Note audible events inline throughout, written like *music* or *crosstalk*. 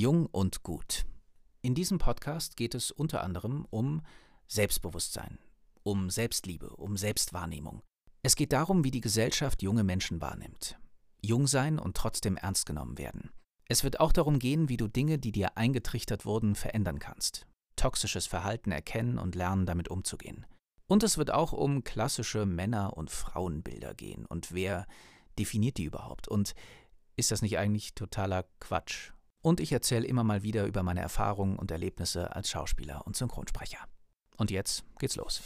Jung und gut. In diesem Podcast geht es unter anderem um Selbstbewusstsein, um Selbstliebe, um Selbstwahrnehmung. Es geht darum, wie die Gesellschaft junge Menschen wahrnimmt. Jung sein und trotzdem ernst genommen werden. Es wird auch darum gehen, wie du Dinge, die dir eingetrichtert wurden, verändern kannst. Toxisches Verhalten erkennen und lernen, damit umzugehen. Und es wird auch um klassische Männer- und Frauenbilder gehen und wer definiert die überhaupt und ist das nicht eigentlich totaler Quatsch? Und ich erzähle immer mal wieder über meine Erfahrungen und Erlebnisse als Schauspieler und Synchronsprecher. Und jetzt geht's los.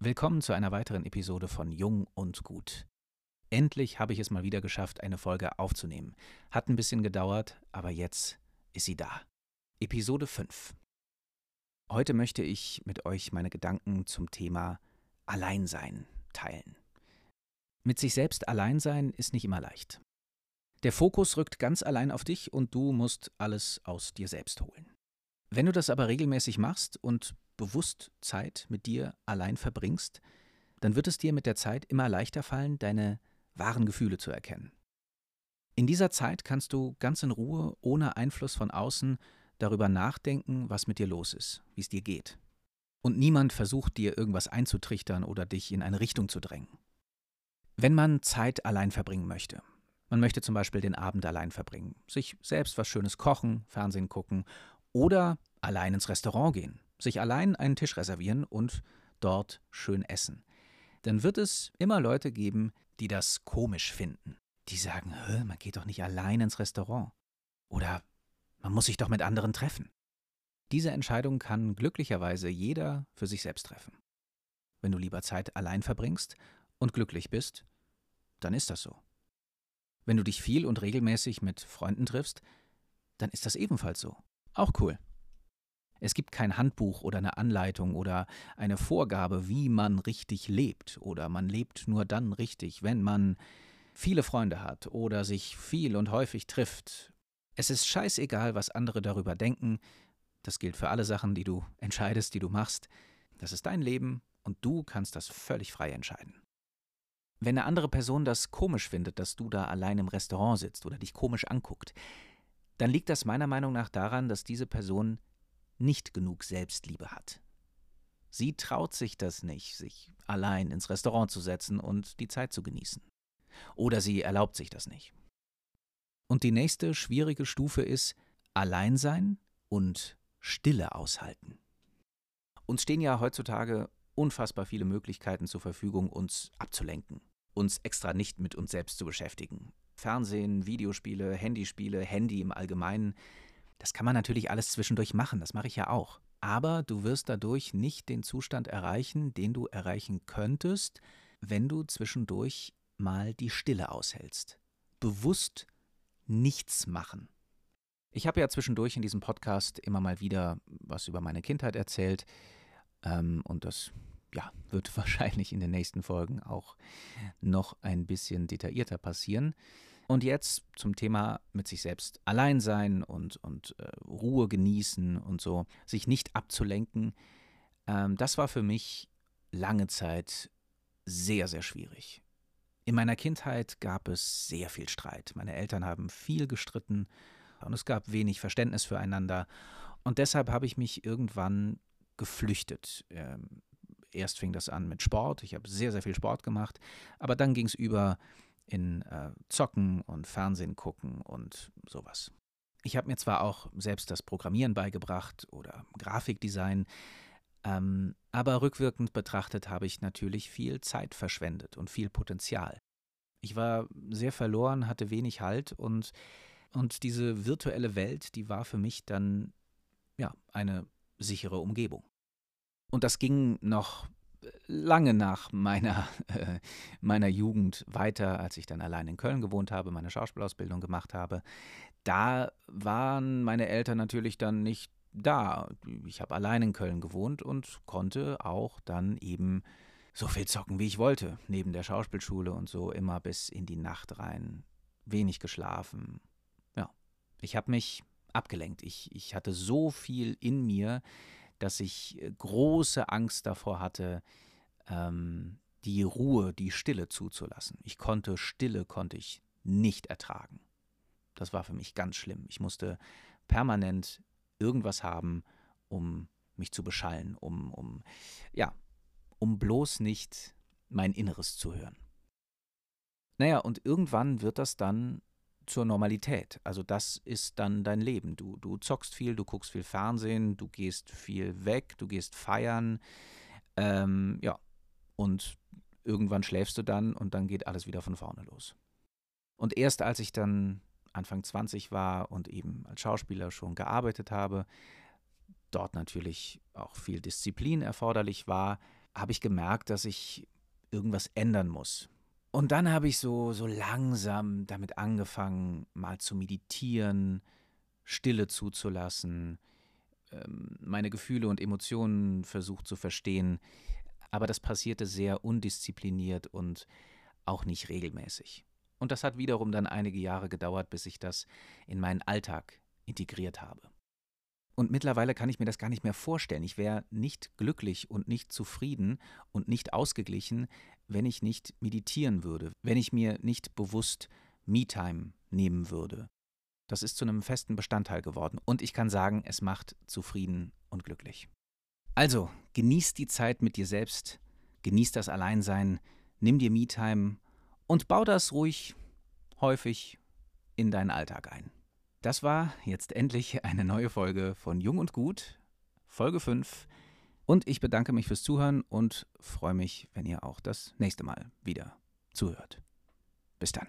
Willkommen zu einer weiteren Episode von Jung und Gut. Endlich habe ich es mal wieder geschafft, eine Folge aufzunehmen. Hat ein bisschen gedauert, aber jetzt ist sie da. Episode 5. Heute möchte ich mit euch meine Gedanken zum Thema Alleinsein teilen. Mit sich selbst allein sein ist nicht immer leicht. Der Fokus rückt ganz allein auf dich und du musst alles aus dir selbst holen. Wenn du das aber regelmäßig machst und bewusst Zeit mit dir allein verbringst, dann wird es dir mit der Zeit immer leichter fallen, deine wahren Gefühle zu erkennen. In dieser Zeit kannst du ganz in Ruhe, ohne Einfluss von außen, darüber nachdenken, was mit dir los ist, wie es dir geht. Und niemand versucht dir irgendwas einzutrichtern oder dich in eine Richtung zu drängen. Wenn man Zeit allein verbringen möchte, man möchte zum Beispiel den Abend allein verbringen, sich selbst was Schönes kochen, Fernsehen gucken oder allein ins Restaurant gehen, sich allein einen Tisch reservieren und dort schön essen, dann wird es immer Leute geben, die das komisch finden. Die sagen, man geht doch nicht allein ins Restaurant. Oder man muss sich doch mit anderen treffen. Diese Entscheidung kann glücklicherweise jeder für sich selbst treffen. Wenn du lieber Zeit allein verbringst und glücklich bist, dann ist das so. Wenn du dich viel und regelmäßig mit Freunden triffst, dann ist das ebenfalls so. Auch cool. Es gibt kein Handbuch oder eine Anleitung oder eine Vorgabe, wie man richtig lebt, oder man lebt nur dann richtig, wenn man viele Freunde hat oder sich viel und häufig trifft es ist scheißegal, was andere darüber denken. Das gilt für alle Sachen, die du entscheidest, die du machst. Das ist dein Leben und du kannst das völlig frei entscheiden. Wenn eine andere Person das komisch findet, dass du da allein im Restaurant sitzt oder dich komisch anguckt, dann liegt das meiner Meinung nach daran, dass diese Person nicht genug Selbstliebe hat. Sie traut sich das nicht, sich allein ins Restaurant zu setzen und die Zeit zu genießen. Oder sie erlaubt sich das nicht. Und die nächste schwierige Stufe ist Alleinsein und Stille aushalten. Uns stehen ja heutzutage unfassbar viele Möglichkeiten zur Verfügung, uns abzulenken, uns extra nicht mit uns selbst zu beschäftigen. Fernsehen, Videospiele, Handyspiele, Handy im Allgemeinen, das kann man natürlich alles zwischendurch machen, das mache ich ja auch. Aber du wirst dadurch nicht den Zustand erreichen, den du erreichen könntest, wenn du zwischendurch mal die Stille aushältst. Bewusst nichts machen. Ich habe ja zwischendurch in diesem Podcast immer mal wieder was über meine Kindheit erzählt ähm, und das ja, wird *laughs* wahrscheinlich in den nächsten Folgen auch noch ein bisschen detaillierter passieren. Und jetzt zum Thema mit sich selbst allein sein und, und äh, Ruhe genießen und so, sich nicht abzulenken. Ähm, das war für mich lange Zeit sehr, sehr schwierig. In meiner Kindheit gab es sehr viel Streit. Meine Eltern haben viel gestritten und es gab wenig Verständnis füreinander. Und deshalb habe ich mich irgendwann geflüchtet. Ähm, erst fing das an mit Sport. Ich habe sehr, sehr viel Sport gemacht. Aber dann ging es über in äh, Zocken und Fernsehen gucken und sowas. Ich habe mir zwar auch selbst das Programmieren beigebracht oder Grafikdesign, ähm, aber rückwirkend betrachtet habe ich natürlich viel Zeit verschwendet und viel Potenzial. Ich war sehr verloren, hatte wenig Halt und, und diese virtuelle Welt, die war für mich dann ja eine sichere Umgebung. Und das ging noch lange nach meiner, *laughs* äh, meiner Jugend weiter, als ich dann allein in Köln gewohnt habe, meine Schauspielausbildung gemacht habe. Da waren meine Eltern natürlich dann nicht da. Ich habe allein in Köln gewohnt und konnte auch dann eben so viel zocken, wie ich wollte, neben der Schauspielschule und so immer bis in die Nacht rein. Wenig geschlafen. Ja, ich habe mich abgelenkt. Ich, ich hatte so viel in mir, dass ich äh, große Angst davor hatte, ähm, die Ruhe, die Stille zuzulassen. Ich konnte Stille, konnte ich nicht ertragen. Das war für mich ganz schlimm. Ich musste permanent irgendwas haben, um mich zu beschallen, um, um, ja, um bloß nicht mein Inneres zu hören. Naja, und irgendwann wird das dann zur Normalität. Also das ist dann dein Leben. Du, du zockst viel, du guckst viel Fernsehen, du gehst viel weg, du gehst feiern. Ähm, ja, und irgendwann schläfst du dann und dann geht alles wieder von vorne los. Und erst als ich dann Anfang 20 war und eben als Schauspieler schon gearbeitet habe, dort natürlich auch viel Disziplin erforderlich war, habe ich gemerkt, dass ich irgendwas ändern muss. Und dann habe ich so, so langsam damit angefangen, mal zu meditieren, Stille zuzulassen, ähm, meine Gefühle und Emotionen versucht zu verstehen. Aber das passierte sehr undiszipliniert und auch nicht regelmäßig. Und das hat wiederum dann einige Jahre gedauert, bis ich das in meinen Alltag integriert habe. Und mittlerweile kann ich mir das gar nicht mehr vorstellen. Ich wäre nicht glücklich und nicht zufrieden und nicht ausgeglichen, wenn ich nicht meditieren würde, wenn ich mir nicht bewusst Me-Time nehmen würde. Das ist zu einem festen Bestandteil geworden und ich kann sagen, es macht zufrieden und glücklich. Also, genieß die Zeit mit dir selbst, genieß das Alleinsein, nimm dir Me-Time und bau das ruhig häufig in deinen Alltag ein. Das war jetzt endlich eine neue Folge von Jung und Gut, Folge 5. Und ich bedanke mich fürs Zuhören und freue mich, wenn ihr auch das nächste Mal wieder zuhört. Bis dann.